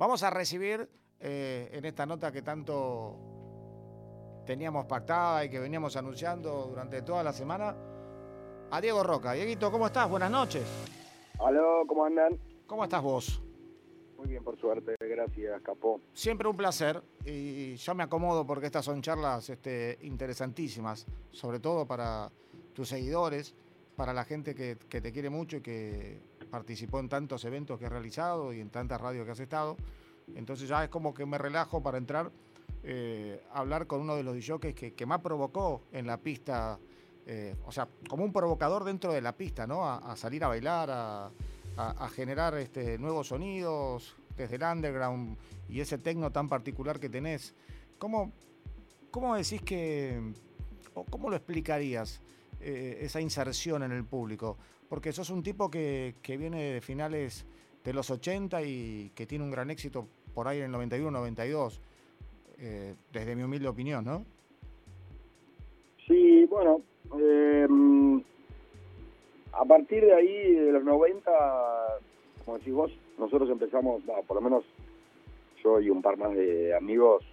Vamos a recibir eh, en esta nota que tanto teníamos pactada y que veníamos anunciando durante toda la semana a Diego Roca. Dieguito, ¿cómo estás? Buenas noches. Aló, ¿cómo andan? ¿Cómo estás vos? Muy bien, por suerte, gracias, Capó. Siempre un placer y yo me acomodo porque estas son charlas este, interesantísimas, sobre todo para tus seguidores, para la gente que, que te quiere mucho y que participó en tantos eventos que has realizado y en tantas radios que has estado. Entonces ya es como que me relajo para entrar eh, a hablar con uno de los DJs que, más provocó en la pista, eh, o sea, como un provocador dentro de la pista, ¿no? A, salir a bailar, a, a, generar este, nuevos sonidos desde el underground y ese tecno tan particular que tenés. ¿Cómo, cómo decís que, o cómo lo explicarías eh, esa inserción en el público? Porque sos un tipo que, viene de finales de los 80 y que tiene un gran éxito por ahí en el 91, 92, eh, desde mi humilde opinión, ¿no? Sí, bueno, em, a partir de ahí, de los 90, como decís vos, nosotros empezamos, por lo menos yo y un par más de amigos,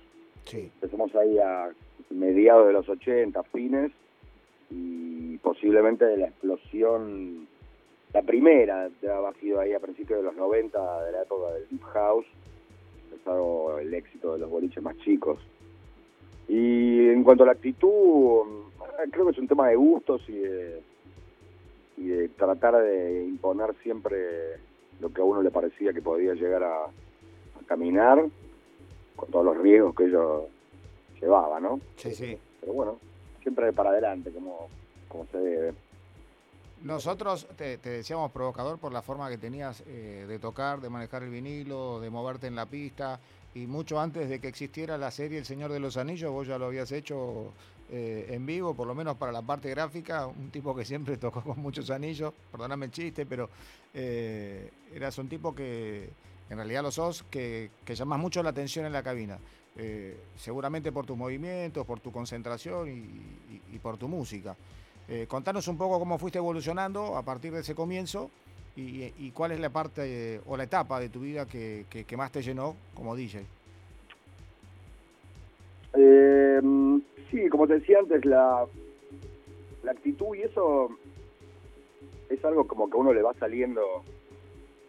empezamos ahí a mediados de los 80, fines, y posiblemente de la explosión, la primera de haber sido ahí a principios de los 90, de la época del Deep House, empezado el éxito de los boliches más chicos. Y en cuanto a la actitud, creo que es un tema de gustos y de, y de tratar de imponer siempre lo que a uno le parecía que podía llegar a, a caminar, con todos los riesgos que ello llevaba, ¿no? Sí, sí. Pero bueno, siempre para adelante, como, como se debe. Nosotros te, decíamos provocador por la forma que tenías eh, de tocar, de manejar el vinilo, de moverte en la pista y mucho antes de que existiera la serie El Señor de los Anillos, vos ya lo habías hecho eh, en vivo, por lo menos para la parte gráfica, un tipo que siempre tocó con muchos anillos, perdóname el chiste, pero eh, eras un tipo que en realidad lo sos, que, que llamas mucho la atención en la cabina. Eh, seguramente por tus movimientos, por tu concentración y, por tu música. Eh, contanos un poco cómo fuiste evolucionando a partir de ese comienzo y, cuál es la parte o la etapa de tu vida que, más te llenó como DJ. sí, como te decía antes, la, la actitud y eso es algo como que uno le va saliendo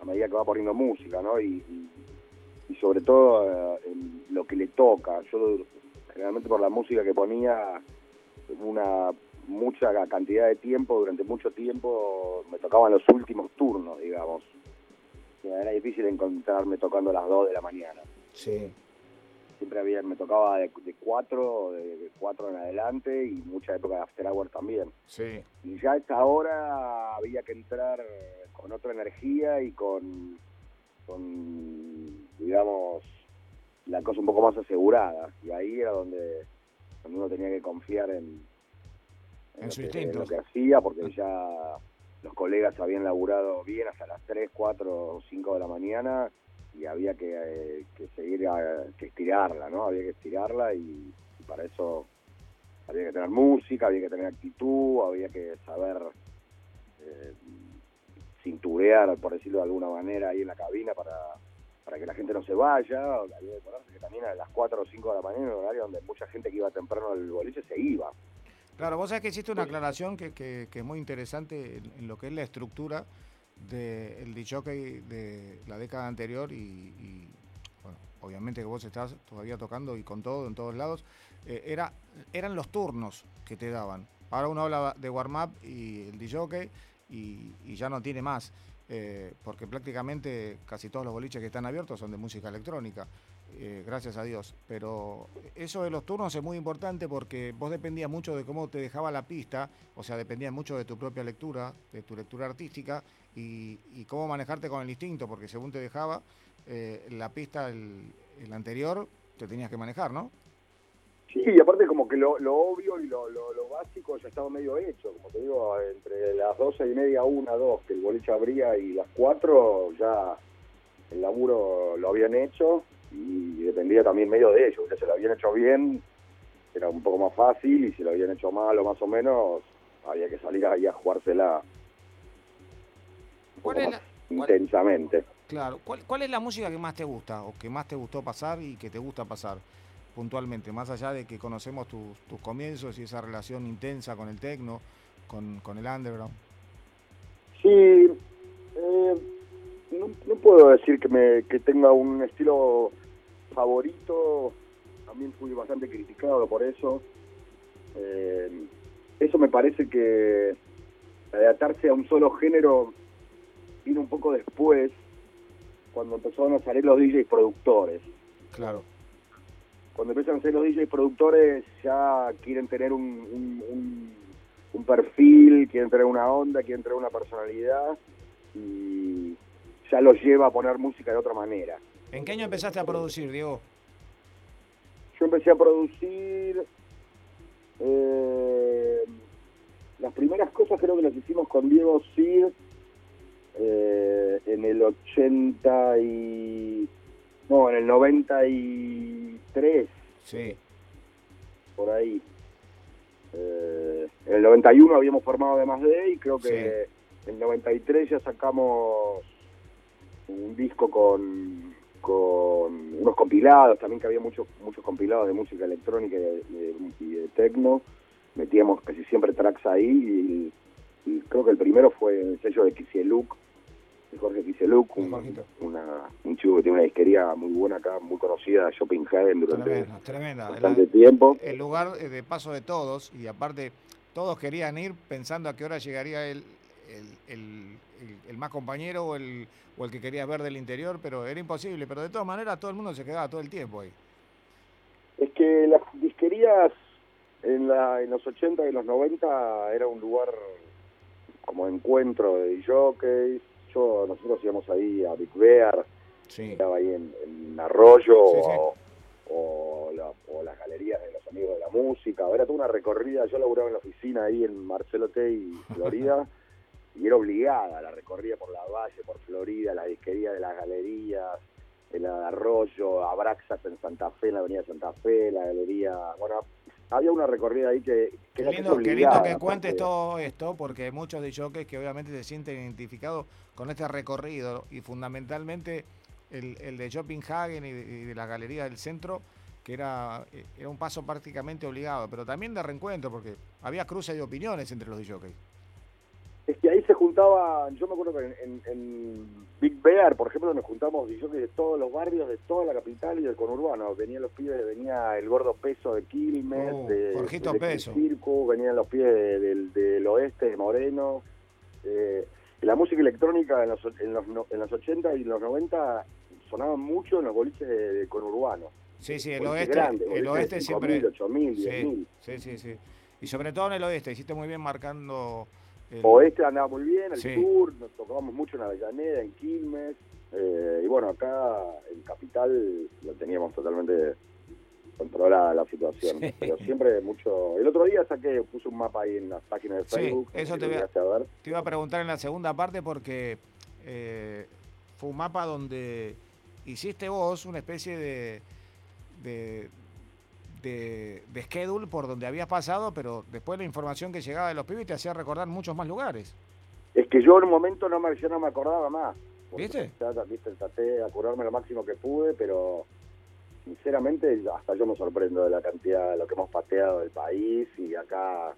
a medida que va poniendo música, ¿no? y y sobre todo eh, lo que le toca. Yo generalmente por la música que ponía una mucha cantidad de tiempo, durante mucho tiempo me tocaban los últimos turnos, digamos. Era difícil encontrarme tocando a las 2 de la mañana. Sí. Siempre había, me tocaba de, 4, de 4 en adelante y mucha época de After Hour también. Sí. Y ya a esta hora había que entrar con otra energía y con, con digamos, la cosa un poco más asegurada. Y ahí era donde, uno tenía que confiar en, en, lo, que, hacía, porque ya los colegas habían laburado bien hasta las 3, 4 o 5 de la mañana y había que, eh, seguir, a, que estirarla, ¿no? Había que estirarla y, para eso había que tener música, había que tener actitud, había que saber eh, cinturear, por decirlo de alguna manera, ahí en la cabina para, para que la gente no se vaya, que también a las 4 o 5 de la mañana, en un horario donde mucha gente que iba temprano al boliche se iba. Claro, vos sabés que existe una aclaración que, que, es muy interesante en, lo que es la estructura del de de la década anterior y, bueno, obviamente que vos estás todavía tocando y con todo en todos lados, eh, era, eran los turnos que te daban. Ahora uno habla de warm-up y el DJ y, y ya no tiene más. Eh, porque prácticamente casi todos los boliches que están abiertos son de música electrónica, eh, gracias a Dios. Pero eso de los turnos es muy importante porque vos dependías mucho de cómo te dejaba la pista, o sea, dependías mucho de tu propia lectura, de tu lectura artística y, cómo manejarte con el instinto, porque según te dejaba eh, la pista el, anterior, te tenías que manejar, ¿no? Sí, y aparte como que lo, obvio y lo, básico ya estaba medio hecho, como te digo, entre las doce y media, una, dos, que el boliche abría y las cuatro ya el laburo lo habían hecho y dependía también medio de ellos, que se lo habían hecho bien, era un poco más fácil y si lo habían hecho mal o más o menos, había que salir ahí a jugársela intensamente. Claro. ¿Cuál, ¿Cuál es la música que más te gusta o que más te gustó pasar y que te gusta pasar puntualmente? Más allá de que conocemos tus, tus comienzos y esa relación intensa con el techno, con, con el underground. Sí, no, no puedo decir que, me, que tenga un estilo favorito, también fui bastante criticado por eso. Eh, eso me parece que adaptarse a un solo género vino un poco después, cuando empezaron a salir los DJs productores. Claro. Cuando empiezan a ser los DJs productores ya quieren tener un, un, un, un perfil, quieren tener una onda, quieren tener una personalidad y ya los lleva a poner música de otra manera. ¿En qué año empezaste a producir, Diego? Yo empecé a producir eh, las primeras cosas creo que las hicimos con Diego Cid eh, en el 80 y no, en el 93 Sí. por ahí. Eh, en el 91 habíamos formado de más de y creo que en el 93 ya sacamos un disco con, con unos compilados, también que había muchos muchos compilados de música electrónica y de, de, y de techno. Metíamos casi siempre tracks ahí y, y creo que el primero fue el sello de Kisieluk, de Jorge Kisieluk, un, una, un chico que tiene una disquería muy buena acá, muy conocida, Shopping Heaven durante Tremenda, tremenda. bastante El, tiempo. el lugar eh, de paso de todos y aparte todos querían ir pensando a qué hora llegaría el, el, el, el- el más compañero o el, o el que quería ver del interior, pero era imposible. Pero de todas maneras todo el mundo se quedaba todo el tiempo ahí. Es que las disquerías en, la, en los 80 y los 90 era un lugar como encuentro de jockeys. Yo, nosotros íbamos ahí a Big Bear, Sí. estaba ahí en, en Arroyo Sí, sí. O, o, la- o las galerías de los amigos de la música. Era toda una recorrida. Yo laburaba en la oficina ahí en Marcelo T y Florida. y era obligada la recorrida por la Valle, por Florida, la disquería de las galerías, de Arroyo, Abraxas en Santa Fe, en la avenida Santa Fe, la galería, bueno, había una recorrida ahí que, Qué que era lindo, qué lindo que cuentes todo esto, porque muchos de jockeys que obviamente se sienten identificados con este recorrido y fundamentalmente el, el de Hagen y, de- y de la galería del centro, que era, eh, era un paso prácticamente obligado, pero también de reencuentro, porque había cruces de opiniones entre los jockeys. Es que ahí se juntaban, yo me acuerdo que en, en- en Big Bear, por ejemplo, nos juntamos y yo que de todos los barrios, de toda la capital y del conurbano. Venían los pibes, venía el gordo peso de Quilmes, Oh, de, Jorgito del Peso. Circo, venían los pibes de- del, del oeste, de Moreno. Eh, la música electrónica en los, en, los, en los 80 y los 90 sonaban mucho en los boliches de, de conurbano. Sí, sí, el Boliches oeste, grandes, el de oeste 5.000, siempre... 8.000, Sí, 10.000. sí, sí, sí. Y sobre todo en el oeste, hiciste muy bien marcando... el- Oeste andaba muy bien, el Sí. sur, nos tocábamos mucho en Avellaneda, en Quilmes, eh, y bueno, acá en Capital lo teníamos totalmente controlada la situación, Sí. pero siempre mucho... El otro día saqué, puse un mapa ahí en las páginas de Sí, Facebook, eso si te voy a- a ver. Te iba a preguntar en la segunda parte porque eh, fue un mapa donde hiciste vos una especie de, de, de, de schedule por donde habías pasado, pero después la información que llegaba de los pibes te hacía recordar muchos más lugares. Es que yo en un momento no me, yo no me acordaba más. ¿Viste? ya, viste, traté de acordarme lo máximo que pude, pero sinceramente hasta yo me sorprendo de la cantidad de lo que hemos pateado del país y acá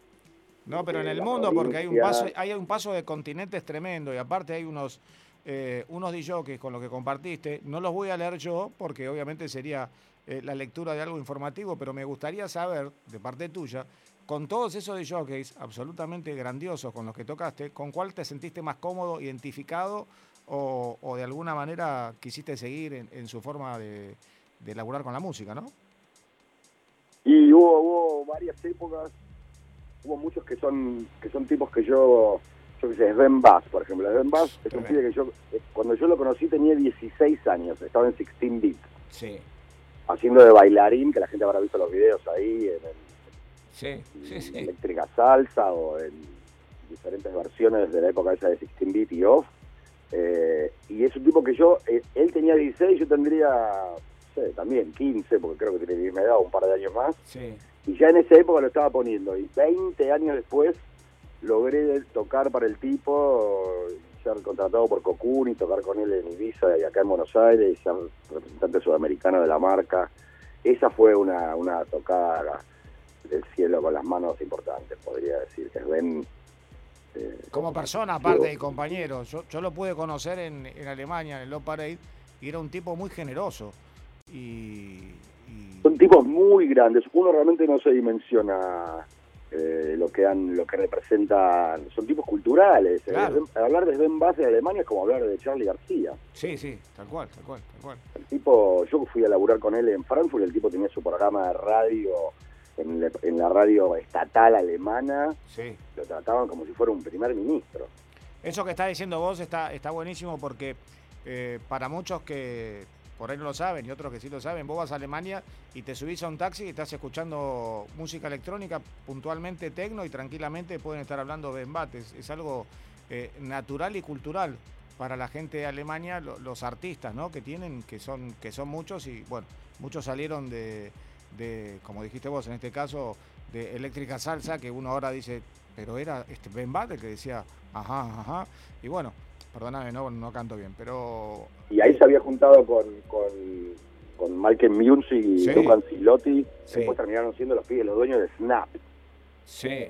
No, pero en de el mundo, porque hay un paso, hay un paso de continentes tremendo y aparte hay unos eh, unos con los que compartiste. No los voy a leer yo porque obviamente sería eh, la lectura de algo informativo, pero me gustaría saber, de parte tuya, con todos esos DJs absolutamente grandiosos con los que tocaste, ¿con cuál te sentiste más cómodo, identificado o, o de alguna manera quisiste seguir en, en su forma de, de laburar con la música, ¿no? Y hubo, hubo varias épocas, hubo muchos que son que son tipos que yo, yo qué sé, Sven Bass, por ejemplo. Sven Bass es un pibe que yo, eh, cuando yo lo conocí tenía 16 años, estaba en 16 Beat, Sí, haciendo de bailarín, que la gente habrá visto los videos ahí, en, sí, en sí, sí. Eléctrica Salsa o en diferentes versiones de la época esa de 16 Beat y Off. Eh, y es un tipo que yo, eh, él tenía 16, yo tendría, no sé, también 15, porque creo que tiene mi edad, un par de años más. sí. Y ya en esa época lo estaba poniendo. Y 20 años después logré tocar para el tipo. Ser contratado por Cocoon y tocar con él en Ibiza y acá en Buenos Aires y ser representante sudamericano de la marca. Esa fue una, una tocada del cielo con las manos importantes, podría decir. Que ven. Eh, como persona, aparte de compañero, yo, yo lo pude conocer en, en Alemania, en el Low Parade, y era un tipo muy generoso. Y, Son tipos muy grandes. Uno realmente no se dimensiona eh, lo que han, lo que representan. Son tipos culturales. Eh, hablar de Ben Bass en Alemania es como hablar de Charlie García. Sí, sí, tal cual, tal cual, tal cual. El tipo, yo fui a laburar con él en Frankfurt, el tipo tenía su programa de radio en, la radio estatal alemana. Sí. Lo trataban como si fuera un primer ministro. Eso que está diciendo vos está, está buenísimo porque eh, para muchos que por ahí no lo saben y otros que sí lo saben, vos vas a Alemania y te subís a un taxi y estás escuchando música electrónica, puntualmente tecno y tranquilamente pueden estar hablando de embates. Es algo eh, natural y cultural para la gente de Alemania, los artistas ¿no? que tienen, que son, que son muchos y bueno, muchos salieron de, como dijiste vos en este caso, de eléctrica salsa, que uno ahora dice, pero era este Ben que decía, ajá, ajá, y bueno, Perdóname, no, no canto bien, pero... Y ahí se había juntado con, con, con Michael Music y sí. Lucan Silotti, después terminaron siendo los pibes, los dueños de Snap. Sí,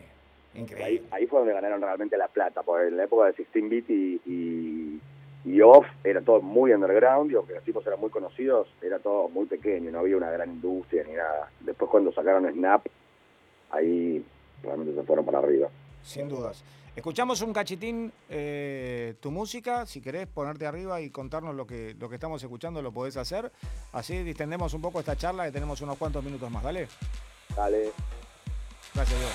increíble. Ahí, fue donde ganaron realmente la plata, porque en la época de 16-bit y, y, Off era todo muy underground, y aunque los tipos eran muy conocidos, era todo muy pequeño, no había una gran industria ni nada. Después cuando sacaron Snap, ahí realmente se fueron para arriba. Sin dudas. Escuchamos un cachitín eh, tu música, si querés ponerte arriba y contarnos lo que, lo que estamos escuchando, lo podés hacer. Así distendemos un poco esta charla y tenemos unos cuantos minutos más, ¿vale? Dale. Gracias, Dios.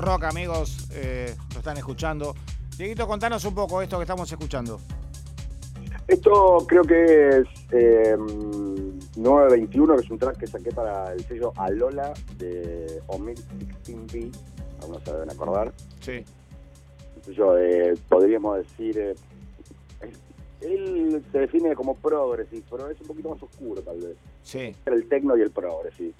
Rock, amigos, eh, lo están escuchando. Dieguito, contanos un poco esto que estamos escuchando. Esto creo que es 921, em, que es un track que saqué para el sello Alola de Omid 16B, algunos se deben acordar. Sí. Yo, eh, podríamos decir, eh, él se define como progressive, pero es un poquito más oscuro tal vez. Sí. El techno y el progressive.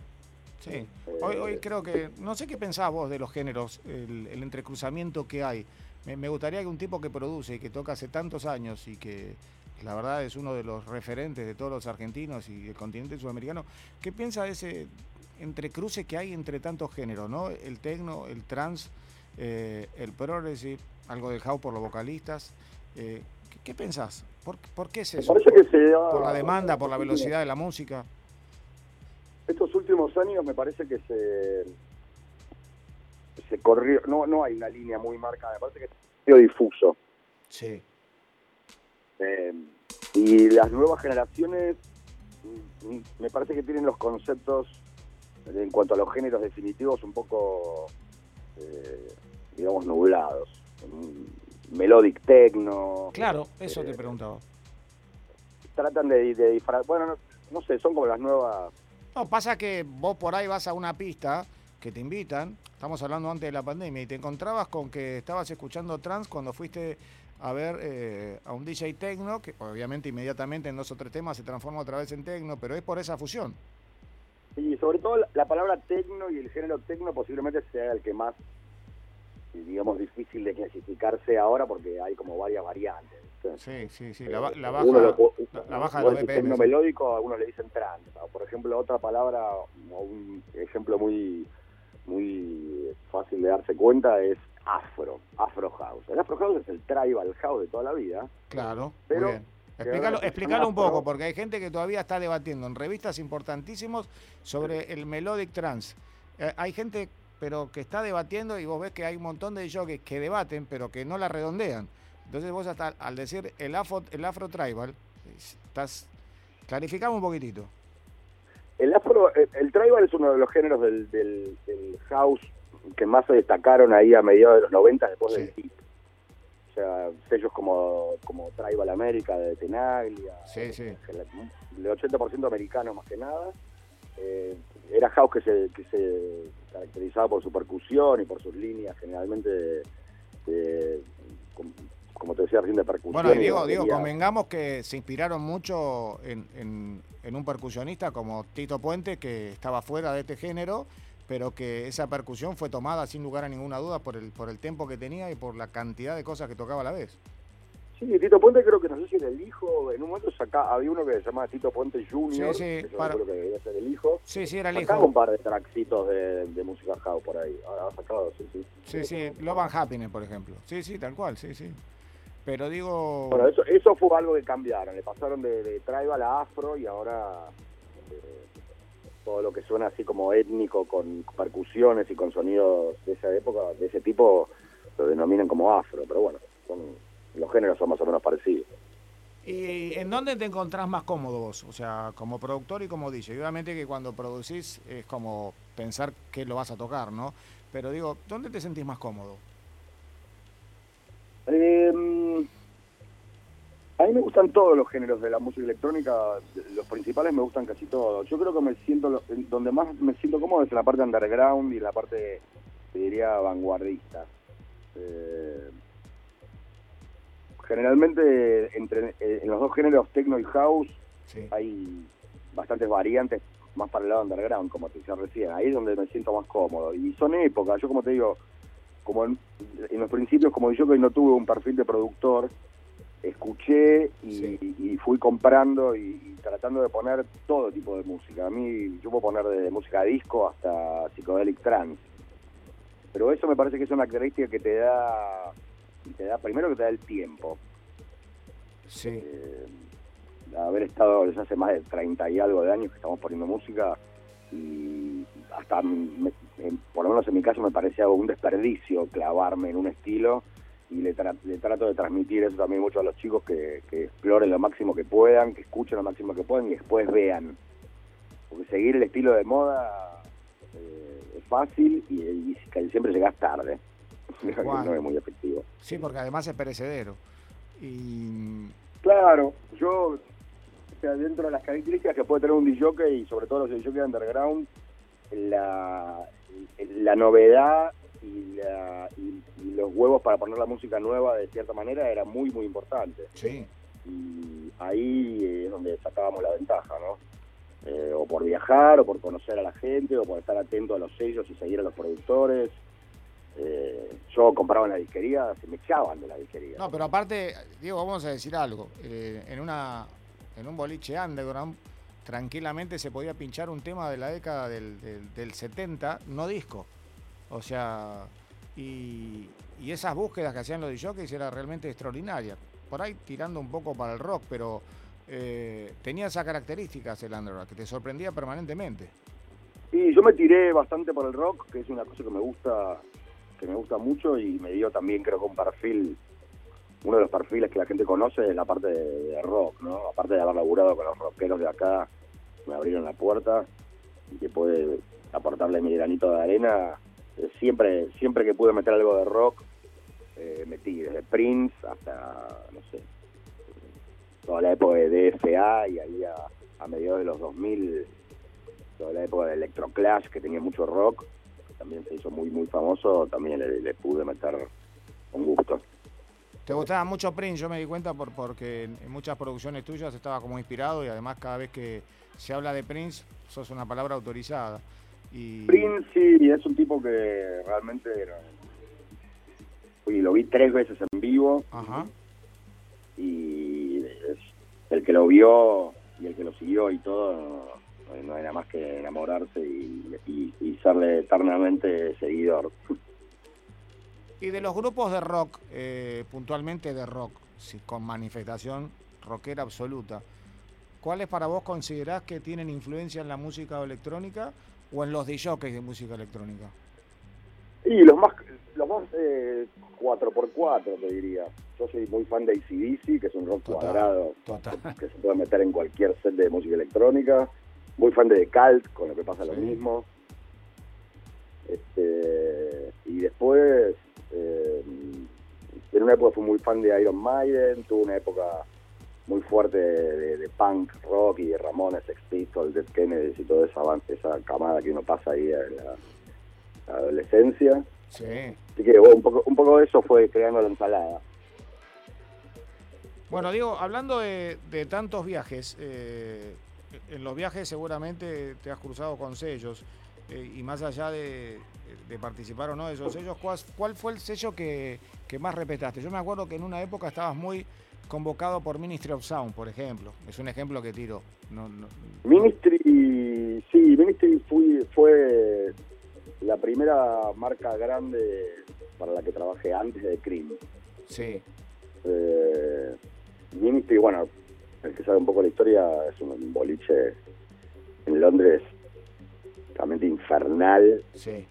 Sí, hoy, hoy creo que, no sé qué pensás vos de los géneros, el, entrecruzamiento que hay. Me, gustaría que un tipo que produce y que toca hace tantos años y que la verdad es uno de los referentes de todos los argentinos y del continente sudamericano, ¿qué piensa de ese entrecruce que hay entre tantos géneros, ¿no? El tecno, el trans, eh, el progressive, algo de house por los vocalistas. Eh, ¿qué, pensás? ¿Por, qué es eso? ¿Por la demanda, por la velocidad de la música? Estos últimos años me parece que se se corrió, no no hay una línea muy marcada, me parece que es difuso. Sí. Eh, y las nuevas generaciones mm, me parece que tienen los conceptos en cuanto a los géneros definitivos un poco, eh, digamos, nublados. Melodic techno. Claro, eso te eh, preguntaba. Tratan de, de, bueno, no, no, sé, son como las nuevas No, pasa que vos por ahí vas a una pista que te invitan, estamos hablando antes de la pandemia, y te encontrabas con que estabas escuchando trans cuando fuiste a ver eh, a un DJ tecno, que obviamente inmediatamente en dos o tres temas se transforma otra vez en tecno, pero es por esa fusión. Y sobre todo la, palabra tecno y el género tecno posiblemente sea el que más, digamos, difícil de clasificarse ahora porque hay como varias variantes. Sí, sí, sí, la, la baja, lo, la, baja de los Tecno melódico, algunos le dicen trans. Por ejemplo, otra palabra un ejemplo muy muy fácil de darse cuenta es afro, afro house. El afro house es el tribal house de toda la vida. Claro, pero muy bien. Explícalo, explícalo un poco, porque hay gente que todavía está debatiendo en revistas importantísimos sobre el melodic trance. Eh, hay gente, pero que está debatiendo y vos ves que hay un montón de jockeys que debaten, pero que no la redondean. Entonces vos hasta al decir el afro, el afro tribal, estás clarificamos un poquitito. El afro, el, tribal es uno de los géneros del, del, house que más se destacaron ahí a mediados de los 90 después del hip. O sea, sellos como, como Tribal América de Tenaglia, sí, sí. el 80% americano más que nada. Eh, era house que se, que se caracterizaba por su percusión y por sus líneas generalmente como te decía recién, de percusión. Bueno, digo, digo, convengamos que se inspiraron mucho en, en, un percusionista como Tito Puente, que estaba fuera de este género, pero que esa percusión fue tomada sin lugar a ninguna duda por el, por el tempo que tenía y por la cantidad de cosas que tocaba a la vez. Sí, Tito Puente creo que no sé si era el hijo, en un momento saca, había uno que se llamaba Tito Puente Jr., sí, sí, para... creo que debía ser el hijo. Sí, sí, era el hijo. un par de tracksitos de, de música house por ahí, ha sacado, sí, sí. Sí, sí, Love and Happiness, por ejemplo. Sí, sí, tal cual, sí, sí. Pero digo... Bueno, eso, eso fue algo que cambiaron, le pasaron de, de tribal a afro y ahora eh, todo lo que suena así como étnico, con percusiones y con sonidos de esa época, de ese tipo, lo denominan como afro, pero bueno, son, los géneros son más o menos parecidos. ¿Y en dónde te encontrás más cómodo vos? O sea, como productor y como DJ. Obviamente que cuando producís es como pensar qué lo vas a tocar, ¿no? Pero digo, ¿dónde te sentís más cómodo? Eh, a mí me gustan todos los géneros de la música electrónica, los principales me gustan casi todos. Yo creo que me siento, donde más me siento cómodo es en la parte underground y en la parte, te diría, vanguardista. Eh, generalmente entre eh, en los dos géneros techno y house hay bastantes variantes más para el lado underground, como te decía recién. Ahí es donde me siento más cómodo. Y son épocas, yo como te digo, como en, los principios, como yo que no tuve un perfil de productor, escuché y, fui comprando y, tratando de poner todo tipo de música. A mí yo puedo poner desde música disco hasta psicodelic trance. Pero eso me parece que es una característica que te da, te da primero que te da el tiempo. Sí. Eh, haber estado desde hace más de 30 y algo de años que estamos poniendo música y hasta por lo menos en mi caso me parecía un desperdicio clavarme en un estilo y le, trato de transmitir eso también mucho a los chicos que, exploren lo máximo que puedan, que escuchen lo máximo que puedan y después vean. Porque seguir el estilo de moda eh, es fácil y, siempre llegas tarde. no es muy efectivo. Sí, porque además es perecedero. Y... Claro, yo dentro de las características que puede tener un DJ y sobre todo los DJ underground, la, la novedad y, los huevos para poner la música nueva de cierta manera era muy, muy importante. Sí. Y ahí es donde sacábamos la ventaja, ¿no? Eh, o por viajar, o por conocer a la gente, o por estar atento a los sellos y seguir a los productores. Eh, yo compraba en la disquería, se me echaban de la disquería. No, pero aparte, Diego, vamos a decir algo. Eh, en una en un boliche underground, tranquilamente se podía pinchar un tema de la década del, del, 70, no disco. O sea, y, esas búsquedas que hacían los DJs era realmente extraordinaria. Por ahí tirando un poco para el rock, pero eh, tenía esas características el underground, que te sorprendía permanentemente. Y yo me tiré bastante por el rock, que es una cosa que me gusta que me gusta mucho y me dio también creo que un perfil uno de los perfiles que la gente conoce es la parte de, rock, ¿no? Aparte de haber laburado con los rockeros de acá, me abrieron la puerta y que puede aportarle mi granito de arena. Siempre siempre que pude meter algo de rock, eh, metí, desde Prince hasta, no sé, toda la época de DFA y ahí a, mediados de los 2000 toda la época de Electroclash, que tenía mucho rock, también se hizo muy, muy famoso, también le, pude meter con gusto. Te gustaba mucho Prince, yo me di cuenta por, porque en muchas producciones tuyas estaba como inspirado y además cada vez que se habla de Prince sos una palabra autorizada. Y... Es un tipo que realmente era... Y lo vi tres veces en vivo. Ajá. Y el que lo vio y el que lo siguió y todo, no nada más que enamorarse y, y, serle eternamente seguidor. Y de los grupos de rock, eh, puntualmente de rock, con manifestación rockera absoluta, ¿cuáles para vos considerás que tienen influencia en la música electrónica o en los DJs de música electrónica? Y los más, los más eh, 4x4, te diría. Yo soy muy fan de ACDC, que es un rock cuadrado que se puede meter en cualquier set de música electrónica muy fan de The Cult, con lo que pasa lo mismo. Este, y después, eh, en una época fui muy fan de Iron Maiden, tuve una época muy fuerte de, punk, rock y de Ramones, Sex Pistols, Dead Kennedys y toda esa, esa camada que uno pasa ahí en la, adolescencia. Sí. Así que un, poco, un poco de eso fue creando la ensalada. Bueno, Diego, hablando de, tantos viajes, eh, en los viajes seguramente te has cruzado con sellos eh, y más allá de, participar o no de esos sellos, ¿cuál, fue el sello que, más respetaste? Yo me acuerdo que en una época estabas muy convocado por Ministry of Sound, por ejemplo. Es un ejemplo que tiro. Ministry, sí, Ministry fue la primera marca grande para la que trabajé antes de Cream. Sí. Eh, Ministry, bueno, el que sabe un poco la historia, es un boliche en Londres realmente infernal,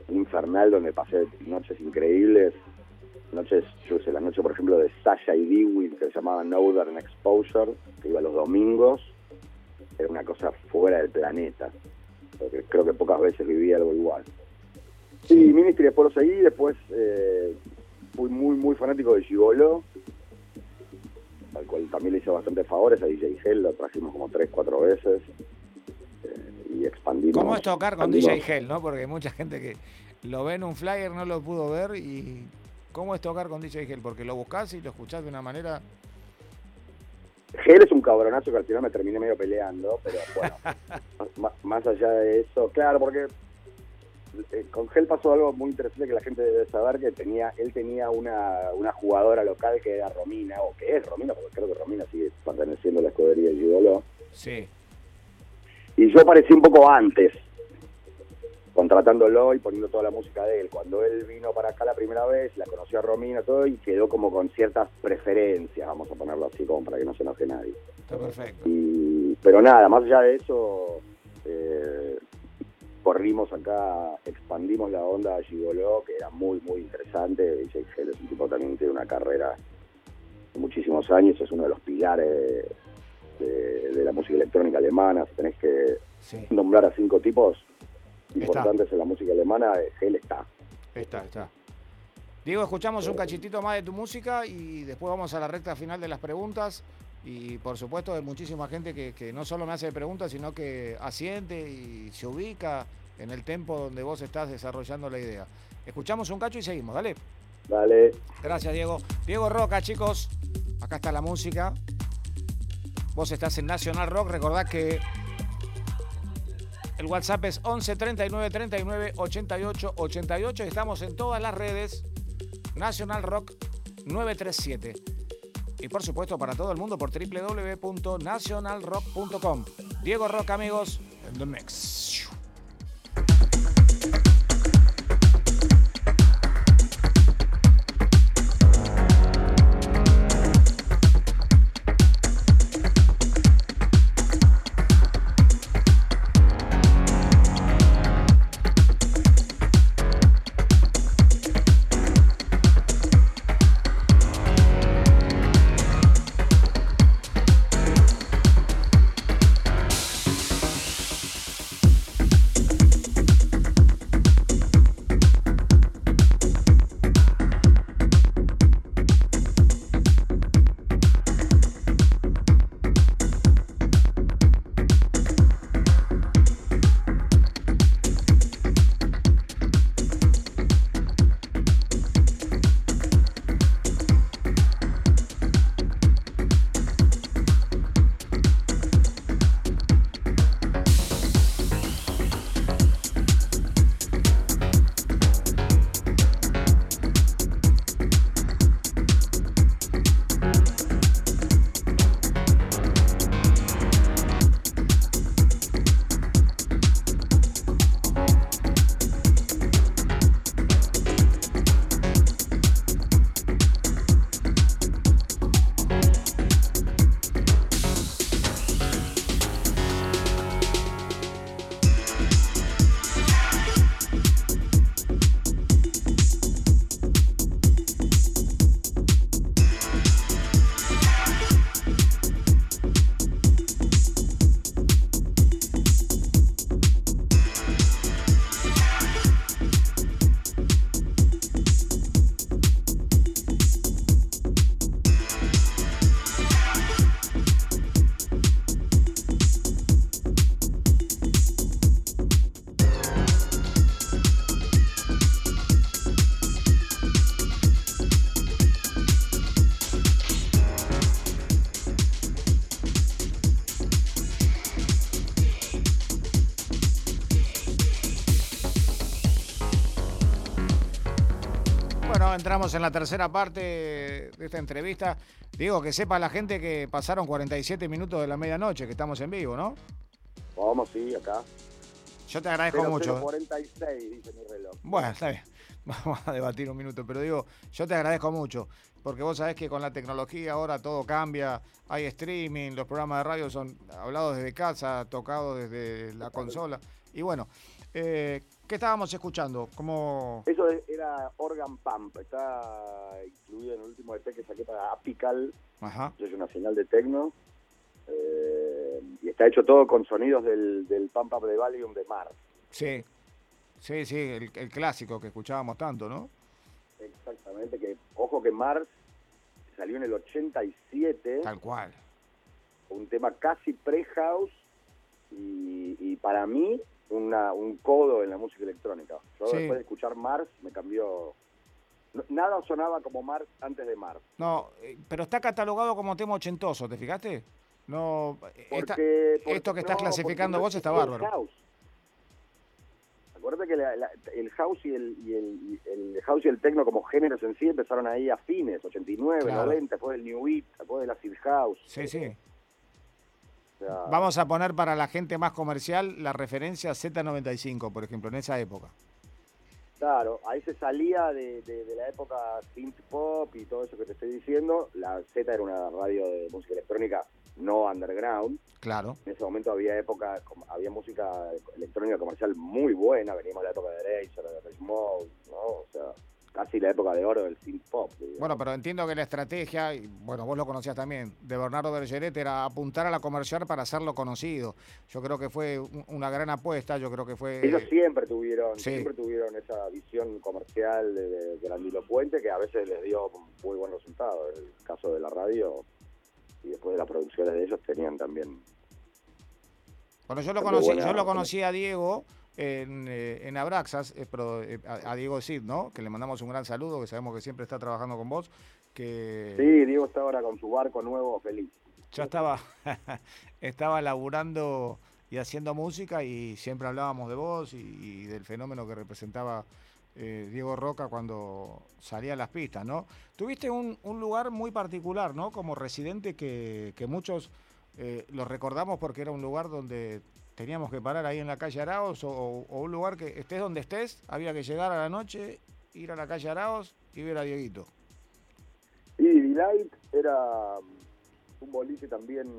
infernal, donde pasé noches increíbles, noches, yo sé, la noche, por ejemplo, de Sasha y Dewey, que se llamaba Northern Exposure, que iba los domingos, era una cosa fuera del planeta, porque creo que pocas veces viví algo igual. Sí, Ministry después lo seguí, después eh, fui muy, muy fanático de Gigolo, al cual también le hice bastante favores a DJ Hell, lo trajimos como tres, cuatro veces eh, y expandimos. ¿Cómo es tocar con DJ Hell, no? Porque hay mucha gente que lo ve en un flyer, no lo pudo ver y ¿cómo es tocar con DJ Hell? Porque lo buscás y lo escuchás de una manera... Hell es un cabronazo que al final me terminé medio peleando, pero bueno, más allá de eso, claro, porque eh, con Gel pasó algo muy interesante que la gente debe saber, que tenía él tenía una, una jugadora local que era Romina, o que es Romina, porque creo que Romina sigue perteneciendo a la escudería de Gigolo. Sí. Y yo aparecí un poco antes, contratándolo y poniendo toda la música de él. Cuando él vino para acá la primera vez, la conoció a Romina todo y quedó como con ciertas preferencias, vamos a ponerlo así como para que no se enoje nadie. Está perfecto. Y, pero nada, más allá de eso, eh, corrimos acá, expandimos la onda de Gigolo, que era muy, muy interesante. Jake Hell es un tipo también tiene una carrera de muchísimos años, es uno de los pilares de, la música electrónica alemana. Si tenés que nombrar a cinco tipos importantes en la música alemana, él está. Está, está. Diego, escuchamos un cachitito más de tu música y después vamos a la recta final de las preguntas. Y por supuesto hay muchísima gente que, que no solo me hace preguntas, sino que asiente y se ubica en el tempo donde vos estás desarrollando la idea. Escuchamos un cacho y seguimos, dale. Dale. Gracias, Diego. Diego Roca, chicos. Acá está la música. Vos estás en Nacional Rock. Recordad que el WhatsApp es 11 39 39 88 88. Estamos en todas las redes. Nacional Rock 937. Y por supuesto para todo el mundo por www.nationalrock.com. Diego Rock, amigos, en the mix. Entramos en la tercera parte de esta entrevista. Digo, que sepa la gente que pasaron 47 minutos de la medianoche, que estamos en vivo, ¿no? Vamos, sí, acá. Yo te agradezco mucho. 46, dice mi reloj. Bueno, está bien. Vamos a debatir un minuto, pero digo, yo te agradezco mucho, porque vos sabés que con la tecnología ahora todo cambia, hay streaming, los programas de radio son hablados desde casa, tocados desde la consola, y bueno, eh, ¿qué estábamos escuchando? ¿Cómo... Eso era Organ Pump, está incluido en el último EP que saqué para Apical, Ajá. es una señal de tecno, eh, y está hecho todo con sonidos del, del Pump Up de Valium de Mars. Sí, sí, sí, el, el clásico que escuchábamos tanto, ¿no? Exactamente, que ojo que Mars salió en el 87, Tal cual. un tema casi pre-house y, y para mí una, un codo en la música electrónica. Yo Sí. después de escuchar Mars me cambió... Nada sonaba como Mars antes de Mars. No, eh, pero está catalogado como tema ochentoso, ¿te fijaste? No, esta- Porque, porque- esto que estás no, clasificando vos está bárbaro. house. Acuérdate que la- la- el house y el, y el, y el house y el techno como géneros en sí empezaron ahí a fines, 89, Claro. 90, después del New Beat, después de la Acid House. sí, sí. Sea, Vamos a poner para la gente más comercial la referencia Z95, por ejemplo, en esa época. Claro, ahí se salía de, de- de la época synth pop y todo eso que te estoy diciendo. La Z era una radio de música electrónica no underground. Claro. En ese momento había época, había música electrónica comercial muy buena. Veníamos de la época de Eraser, de Mode, ¿no? O sea, casi la época de oro del synth pop. digamos. Bueno, pero entiendo que la estrategia, y bueno, vos lo conocías también, de Bernardo Bergeret era apuntar a la comercial para hacerlo conocido. Yo creo que fue un- una gran apuesta, yo creo que fue... Ellos siempre tuvieron, sí. siempre tuvieron esa visión comercial de, de grandilocuente que a veces les dio muy buen resultado. En el caso de la radio y después de las producciones de ellos tenían también Bueno, yo lo conocí, buena- yo lo conocí a Diego en, eh, en Abraxas, eh, pero, eh, a, a Diego Cid, ¿no? Que le mandamos un gran saludo, que sabemos que siempre está trabajando con vos, que Sí, Diego está ahora con su barco nuevo feliz. ya estaba, estaba laburando y haciendo música y siempre hablábamos de vos y, y del fenómeno que representaba eh, Diego Roca cuando salía a las pistas, ¿no? Tuviste un, un lugar muy particular, ¿no? Como residente que, que muchos eh, lo recordamos porque era un lugar donde teníamos que parar ahí en la calle Araos o, o un lugar que estés donde estés, había que llegar a la noche, ir a la calle Araos y ver a Dieguito. Y Delight era um, un boliche también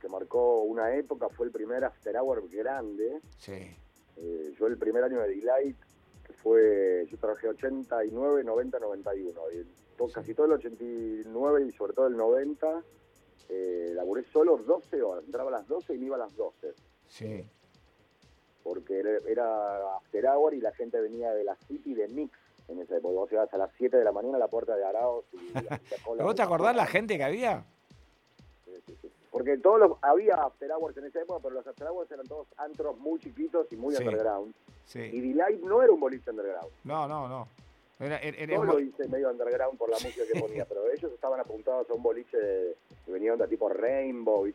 que marcó una época, fue el primer after hour grande. Sí, Eh, yo el primer año de Delight, que fue, yo trabajé 89, 90, 91. Y to- Sí. casi todo el 89 y sobre todo el 90, eh, laburé solo 12 horas. Entraba a las 12 y me iba a las 12. Sí. Porque era, after hour y la gente venía de la City de Mix en esa época. Vos ibas a las 7 de la mañana a la puerta de Araos. Y la cola- ¿Vos te acordás la gente que había? Sí, sí, sí. Porque todos los, había after hours en esa época, pero los after hours eran todos antros muy chiquitos y muy Sí. underground. Y. Delight no era un boliche underground. No, no, no. Era, era- era Yo un- lo hice medio underground por la música que ponía, pero ellos estaban apuntados a un boliche de, que venía onda tipo Rainbow, y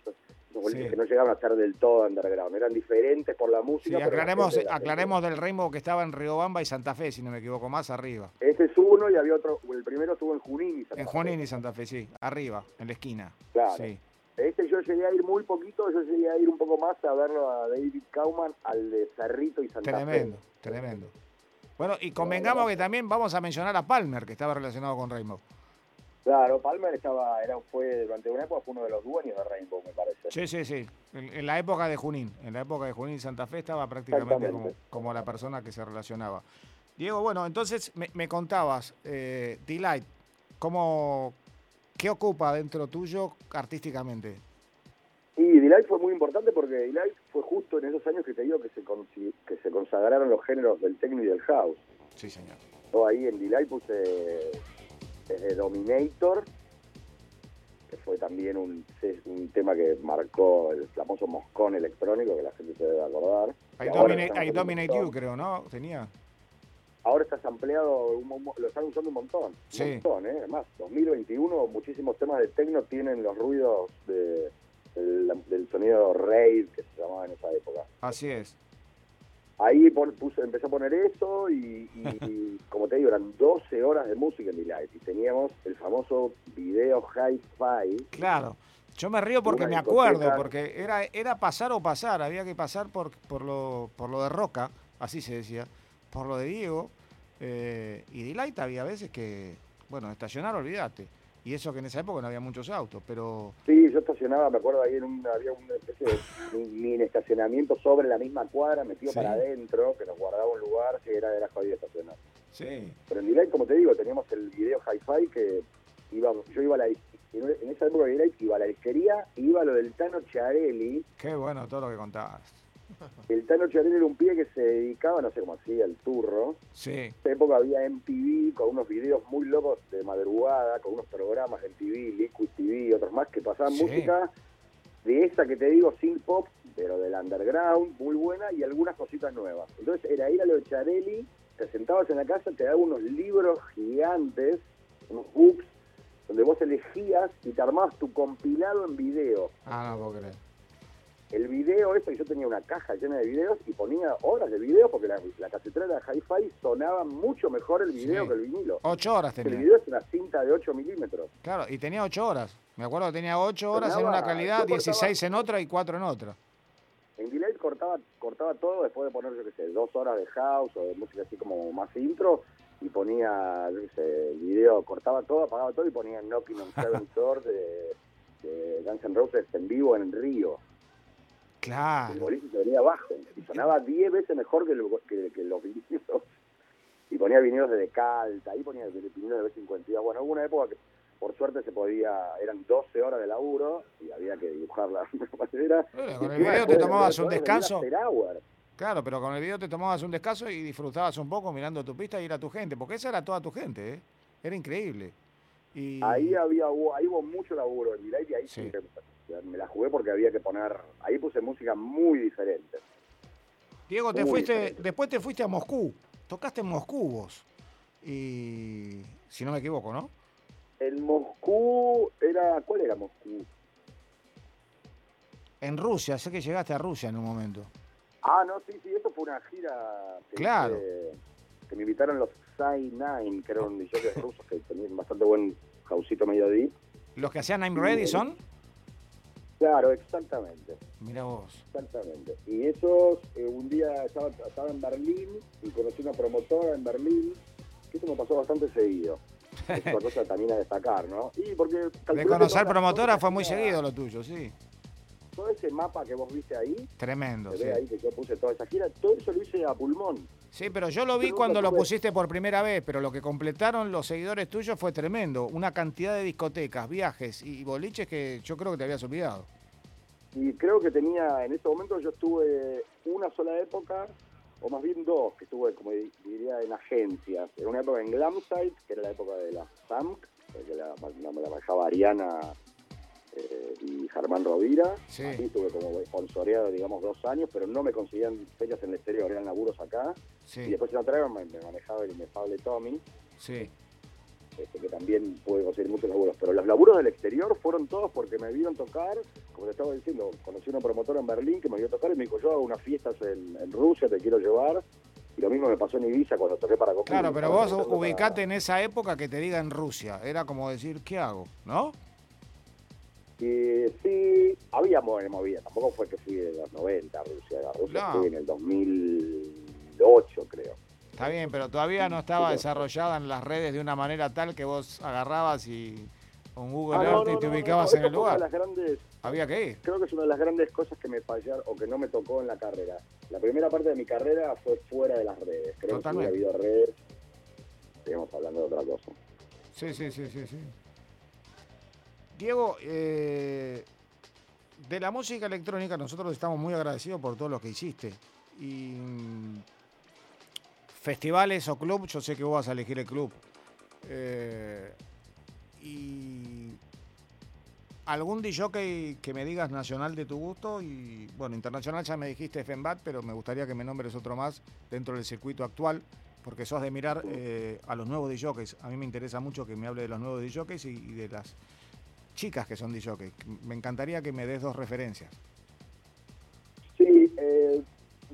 Sí. que no llegaban a ser del todo underground, eran diferentes por la Sí, música. la aclaremos, aclaremos del Rainbow que estaba en Riobamba y Santa Fe, si no me equivoco, más arriba. Ese es uno y había otro, el primero estuvo en Junín. y Santa En Fe. Junín y Santa Fe, sí, arriba, en la esquina. Claro. Sí. Este yo llegué a ir muy poquito, yo llegué a ir un poco más a verlo a David Kauman, al de Cerrito y Santa Tremendo, Fe. tremendo. Bueno, y convengamos que también vamos a mencionar a Palmer, que estaba relacionado con Rainbow. Claro, Palmer estaba, era, fue durante una época fue uno de los dueños de Rainbow, me parece. Sí, sí, sí. En, en la época de Junín, en la época de Junín Santa Fe estaba prácticamente como, la persona que se relacionaba. Diego, bueno, entonces me, me contabas, eh, Delight, ¿cómo, ¿qué ocupa dentro tuyo artísticamente? Y Delight fue muy importante porque Delight fue justo en esos años que te digo que se, que se consagraron los géneros del techno y del house. Sí, señor. Yo ahí en Delight puse desde Dominator, que fue también un, un tema que marcó el famoso moscón electrónico que la gente se debe acordar. Ahora Dominate, un. You, creo, ¿no? Tenía. Ahora está sampleado, un mo- lo están usando un montón. Un Sí. montón, ¿eh? Además, 2021, muchísimos temas de techno tienen los ruidos de, del, del sonido rave que se llamaba en esa época. Así es. Ahí puse, empecé a poner eso y, como te digo, eran 12 horas de música en Delight y teníamos el famoso video hi-fi. Claro. Yo me río porque me acuerdo, porque era, era pasar o pasar, había que pasar por, por, lo, por lo de Roca, así se decía, por lo de Diego, eh, y Delight había veces que, bueno, estacionar, olvídate. Y eso que en esa época no había muchos autos, pero... Sí, yo estacionaba, me acuerdo, ahí en un, había una especie de mini estacionamiento sobre la misma cuadra, metido para adentro, que nos guardaba un lugar que era, era jodido estacionar. Sí. Pero en Delay, como te digo, teníamos el video hi-fi que iba, yo iba a la... En esa época de Delay iba a la disquería, iba a lo del Tano Chiarelli. Qué bueno todo lo que contabas. El Tano Charelli era un pie que se dedicaba, no sé cómo hacía, el turro. Sí. En esa época había MTV con unos videos muy locos de madrugada, con unos programas en TV, Liquid TV y otros más que pasaban música de esa que te digo, sin pop, pero del underground, muy buena y algunas cositas nuevas. Entonces era ir a lo de Charelli, te sentabas en la casa, te daba unos libros gigantes, unos books, donde vos elegías y te armabas tu compilado en video. Ah, no puedo creer el video eso, yo tenía una caja llena de videos y ponía horas de video porque la, la casetera de hi-fi sonaba mucho mejor el video que el vinilo. Ocho horas tenía. El video es una cinta de 8 milímetros. Claro, y tenía ocho horas. Me acuerdo que tenía ocho horas en una calidad, 16 en otra y cuatro en otra. En delay cortaba, cortaba todo después de poner, yo qué sé, dos horas de house o de música así como más intro y ponía, yo qué sé, el video, cortaba todo, apagaba todo y ponía Knocking on Seven Doors de, de Guns N' Roses en vivo en Río. Claro. El boliche se venía abajo y sonaba 10 veces mejor que, los vinilos. Y ponía vinilos de Decalta, ahí ponía vinilos de B52. Bueno, hubo una época que por suerte se podía, eran 12 horas de laburo y había que dibujar la madera. con el video te tomabas un descanso. Claro, pero con el video te tomabas un descanso y disfrutabas un poco mirando tu pista y ir a tu gente, porque esa era toda tu gente, ¿eh? Era increíble. Y... Ahí había ahí hubo mucho laburo en y ahí sí me la jugué porque había que poner, ahí puse música muy diferente. Diego, te fuiste, después te fuiste a Moscú, tocaste en Moscú vos, y si no me equivoco, ¿no? En Moscú era, ¿cuál era Moscú? En Rusia, sé que llegaste a Rusia en un momento. Ah, no, sí, sí, eso fue una gira que, claro. que, me invitaron los Sai Nine, que eran DJs rusos que tenían bastante buen jausito medio deep. ¿Los que hacían I'm Ready son? Claro, exactamente. Mira vos. Exactamente. Y esos, eh, un día estaba, en Berlín y conocí una promotora en Berlín, que eso me pasó bastante seguido. Es una cosa también a destacar, ¿no? Y porque de conocer promotora fue muy seguido lo tuyo, sí. Todo ese mapa que vos viste ahí, tremendo, sí. ahí que yo puse toda esa gira, todo eso lo hice a pulmón. Sí, pero yo lo vi cuando lo pusiste por primera vez, pero lo que completaron los seguidores tuyos fue tremendo. Una cantidad de discotecas, viajes y boliches que yo creo que te habías olvidado. Y creo que tenía, en ese momento yo estuve una sola época, o más bien dos, que estuve, como diría, en agencias. En una época en Glamsite, que era la época de la SAMC, que la, la, la manejaba Ariana eh, y Germán Rovira. Sí. estuve como sponsoreado, digamos, dos años, pero no me conseguían fechas en el exterior, eran laburos acá. Y después en otra me, me manejaba el inefable Tommy. Sí. Este, que también pude conseguir muchos laburos. Pero los laburos del exterior fueron todos porque me vieron tocar, como te estaba diciendo, conocí a una promotora en Berlín que me vio tocar y me dijo, yo hago unas fiestas en, Rusia, te quiero llevar. Y lo mismo me pasó en Ibiza cuando toqué para Copa. Claro, pero vos ubicate en esa época que te diga en Rusia. Era como decir, ¿qué hago? ¿No? Y sí, había movida, tampoco fue que fui de los 90 a Rusia, a Rusia fui en el 2008 creo. Está bien, pero todavía no estaba desarrollada en las redes de una manera tal que vos agarrabas y con Google ah, Earth y te ubicabas en el lugar. había que ir. Creo que es una de las grandes cosas que me fallaron o que no me tocó en la carrera. La primera parte de mi carrera fue fuera de las redes. Creo que si hubiera habido redes, estaríamos hablando de otra cosa. Sí, sí, sí, sí, sí. Diego, eh, de la música electrónica nosotros estamos muy agradecidos por todo lo que hiciste. Y festivales o club, yo sé que vos vas a elegir el club. Eh, y algún DJ que me digas nacional de tu gusto y bueno, internacional ya me dijiste Fenbat, pero me gustaría que me nombres otro más dentro del circuito actual, porque sos de mirar eh, a los nuevos DJs. A mí me interesa mucho que me hable de los nuevos DJs y, de las chicas que son DJs. Me encantaría que me des dos referencias. Sí, eh,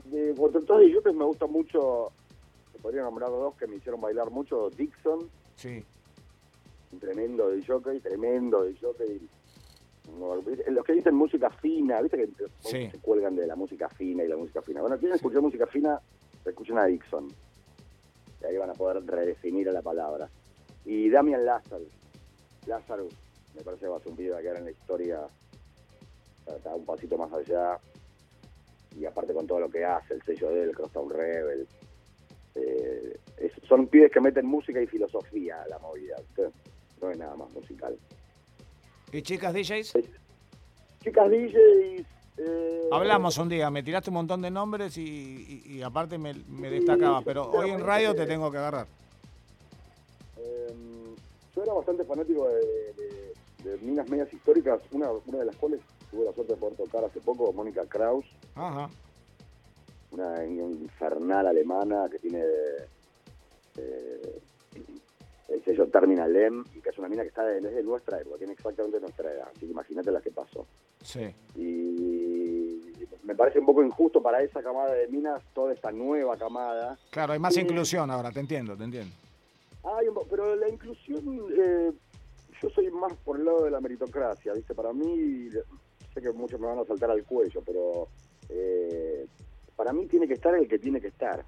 de todos de me gusta mucho, podría nombrar dos que me hicieron bailar mucho, Dixon. Sí. Un tremendo de jockey, tremendo de jockey. Los que dicen música fina, viste que se cuelgan de la música fina y la música fina. Bueno, quieren escuchar música fina, escuchen a Dixon. Y ahí van a poder redefinir a la palabra. Y Damian Lázaro. Lázaro, me parece que va a ser un video que quedar en la historia. Está un pasito más allá y aparte con todo lo que hace, el sello de él, Crosstown Rebel. Eh, son pibes que meten música y filosofía a la movida, no es nada más musical. ¿Y chicas DJs? chicas DJs. Eh, Hablamos un día, me tiraste un montón de nombres y, aparte me, me destacaba, pero hoy en radio te tengo que agarrar. Em, yo era bastante fanático de, de, minas medias históricas, una, una de las cuales tuve la suerte de poder tocar hace poco, Mónica Kraus. Una infernal alemana que tiene eh, el sello Terminal M y que es una mina que está desde nuestra época, tiene exactamente nuestra edad. Así que imagínate la que pasó. Sí. Y me parece un poco injusto para esa camada de minas, toda esta nueva camada. Claro, hay más inclusión ahora, te entiendo, te entiendo. Hay, pero la inclusión, eh, yo soy más por el lado de la meritocracia, ¿viste? Para mí, sé que muchos me van a saltar al cuello, pero eh, para mí tiene que estar el que tiene que estar.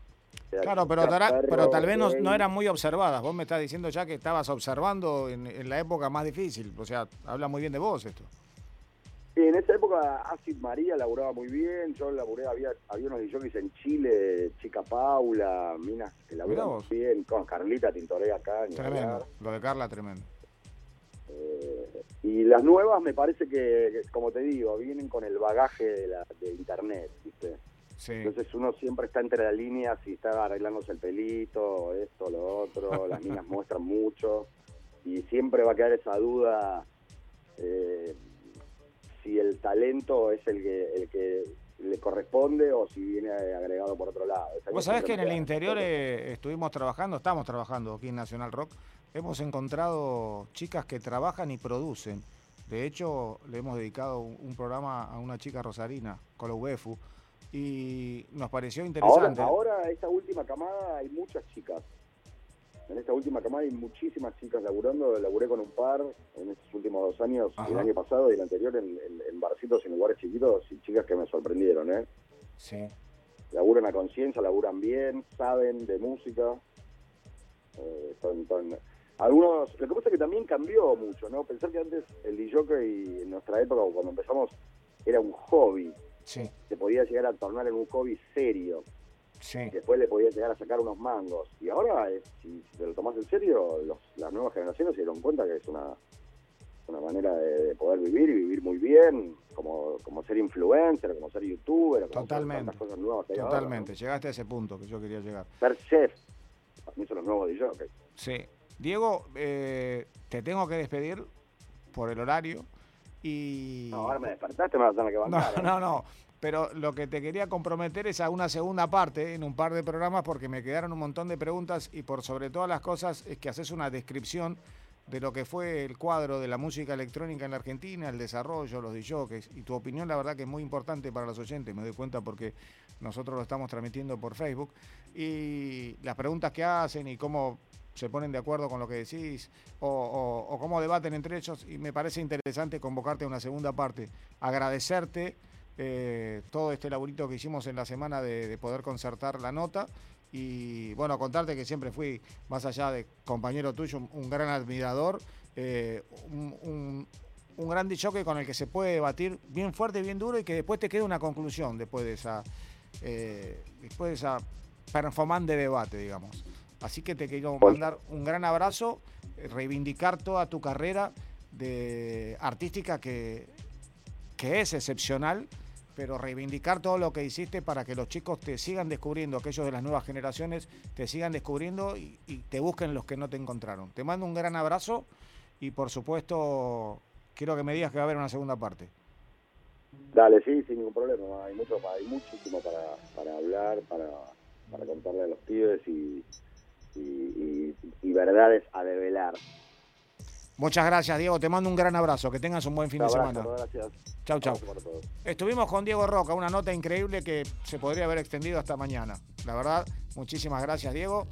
claro, pero, pero tal vez no, eran muy observadas. Vos me estás diciendo ya que estabas observando en, la época más difícil. O sea, habla muy bien de vos esto. en esa época Acid María laburaba muy bien. Yo laburé, había, había unos DJs en Chile, Chica Paula, Minas que laburaban muy bien. Con Carlita Tintorea acá. Tremendo. Lo de Carla, tremendo. Eh, y las nuevas me parece que, como te digo, vienen con el bagaje de, la, de internet, ¿viste? Entonces uno siempre está entre las líneas y está arreglándose el pelito, esto, lo otro, las niñas muestran mucho y siempre va a quedar esa duda eh, si el talento es el que, el que le corresponde o si viene agregado por otro lado. Vos sabés que en el interior eh, estuvimos trabajando, estamos trabajando aquí en Nacional Rock, hemos encontrado chicas que trabajan y producen. De hecho, le hemos dedicado un, programa a una chica rosarina, Colo UEFU, y nos pareció interesante. Ahora, ahora, esta última camada hay muchas chicas. En esta última camada hay muchísimas chicas laburando. Laburé con un par en estos últimos dos años, el año pasado y el anterior, en, barcitos en lugares chiquitos, y chicas que me sorprendieron, ¿eh? Sí. Laburan a conciencia, laburan bien, saben de música. Eh, algunos, lo que pasa es que también cambió mucho, ¿no? Pensar que antes el DJ en nuestra época, cuando empezamos, era un hobby. Sí. Se podía llegar a tornar en un hobby serio. Sí. Después le podía llegar a sacar unos mangos. Y ahora, eh, si, te lo tomas en serio, las nuevas generaciones se dieron cuenta que es una, una manera de, poder vivir y vivir muy bien, como, como ser influencer, como ser youtuber, como Totalmente. cosas nuevas Totalmente, llegaste a ese punto que yo quería llegar. Ser chef, para mí son los nuevos DJ. Sí. Diego, eh, te tengo que despedir por el horario. Y... No, ahora me despertaste, me vas a tener que bancar. No, ¿eh? no, no. Pero lo que te quería comprometer es a una segunda parte en un par de programas porque me quedaron un montón de preguntas y por sobre todas las cosas es que haces una descripción de lo que fue el cuadro de la música electrónica en la Argentina, el desarrollo, los DJs y tu opinión la verdad que es muy importante para los oyentes, me doy cuenta porque nosotros lo estamos transmitiendo por Facebook y las preguntas que hacen y cómo se ponen de acuerdo con lo que decís o, cómo debaten entre ellos y me parece interesante convocarte a una segunda parte. Agradecerte eh, todo este laburito que hicimos en la semana de, poder concertar la nota y bueno, contarte que siempre fui, más allá de compañero tuyo, un, gran admirador, eh, un, un, gran dichoque con el que se puede debatir bien fuerte, bien duro y que después te quede una conclusión después de esa, eh, después de esa performance de debate, digamos. Así que te quiero mandar un gran abrazo, eh, reivindicar toda tu carrera de artística que, que es excepcional, pero reivindicar todo lo que hiciste para que los chicos te sigan descubriendo, aquellos de las nuevas generaciones te sigan descubriendo y, te busquen los que no te encontraron. Te mando un gran abrazo y por supuesto quiero que me digas que va a haber una segunda parte. Dale, sí, sin ningún problema. Hay mucho, hay muchísimo para, para hablar, para, para contarle a los pibes y, y, verdades a develar. Muchas gracias, Diego. Te mando un gran abrazo. Que tengas un buen fin de semana. Gracias. Chau, chau. Estuvimos con Diego Roca, una nota increíble que se podría haber extendido hasta mañana. La verdad, muchísimas gracias, Diego.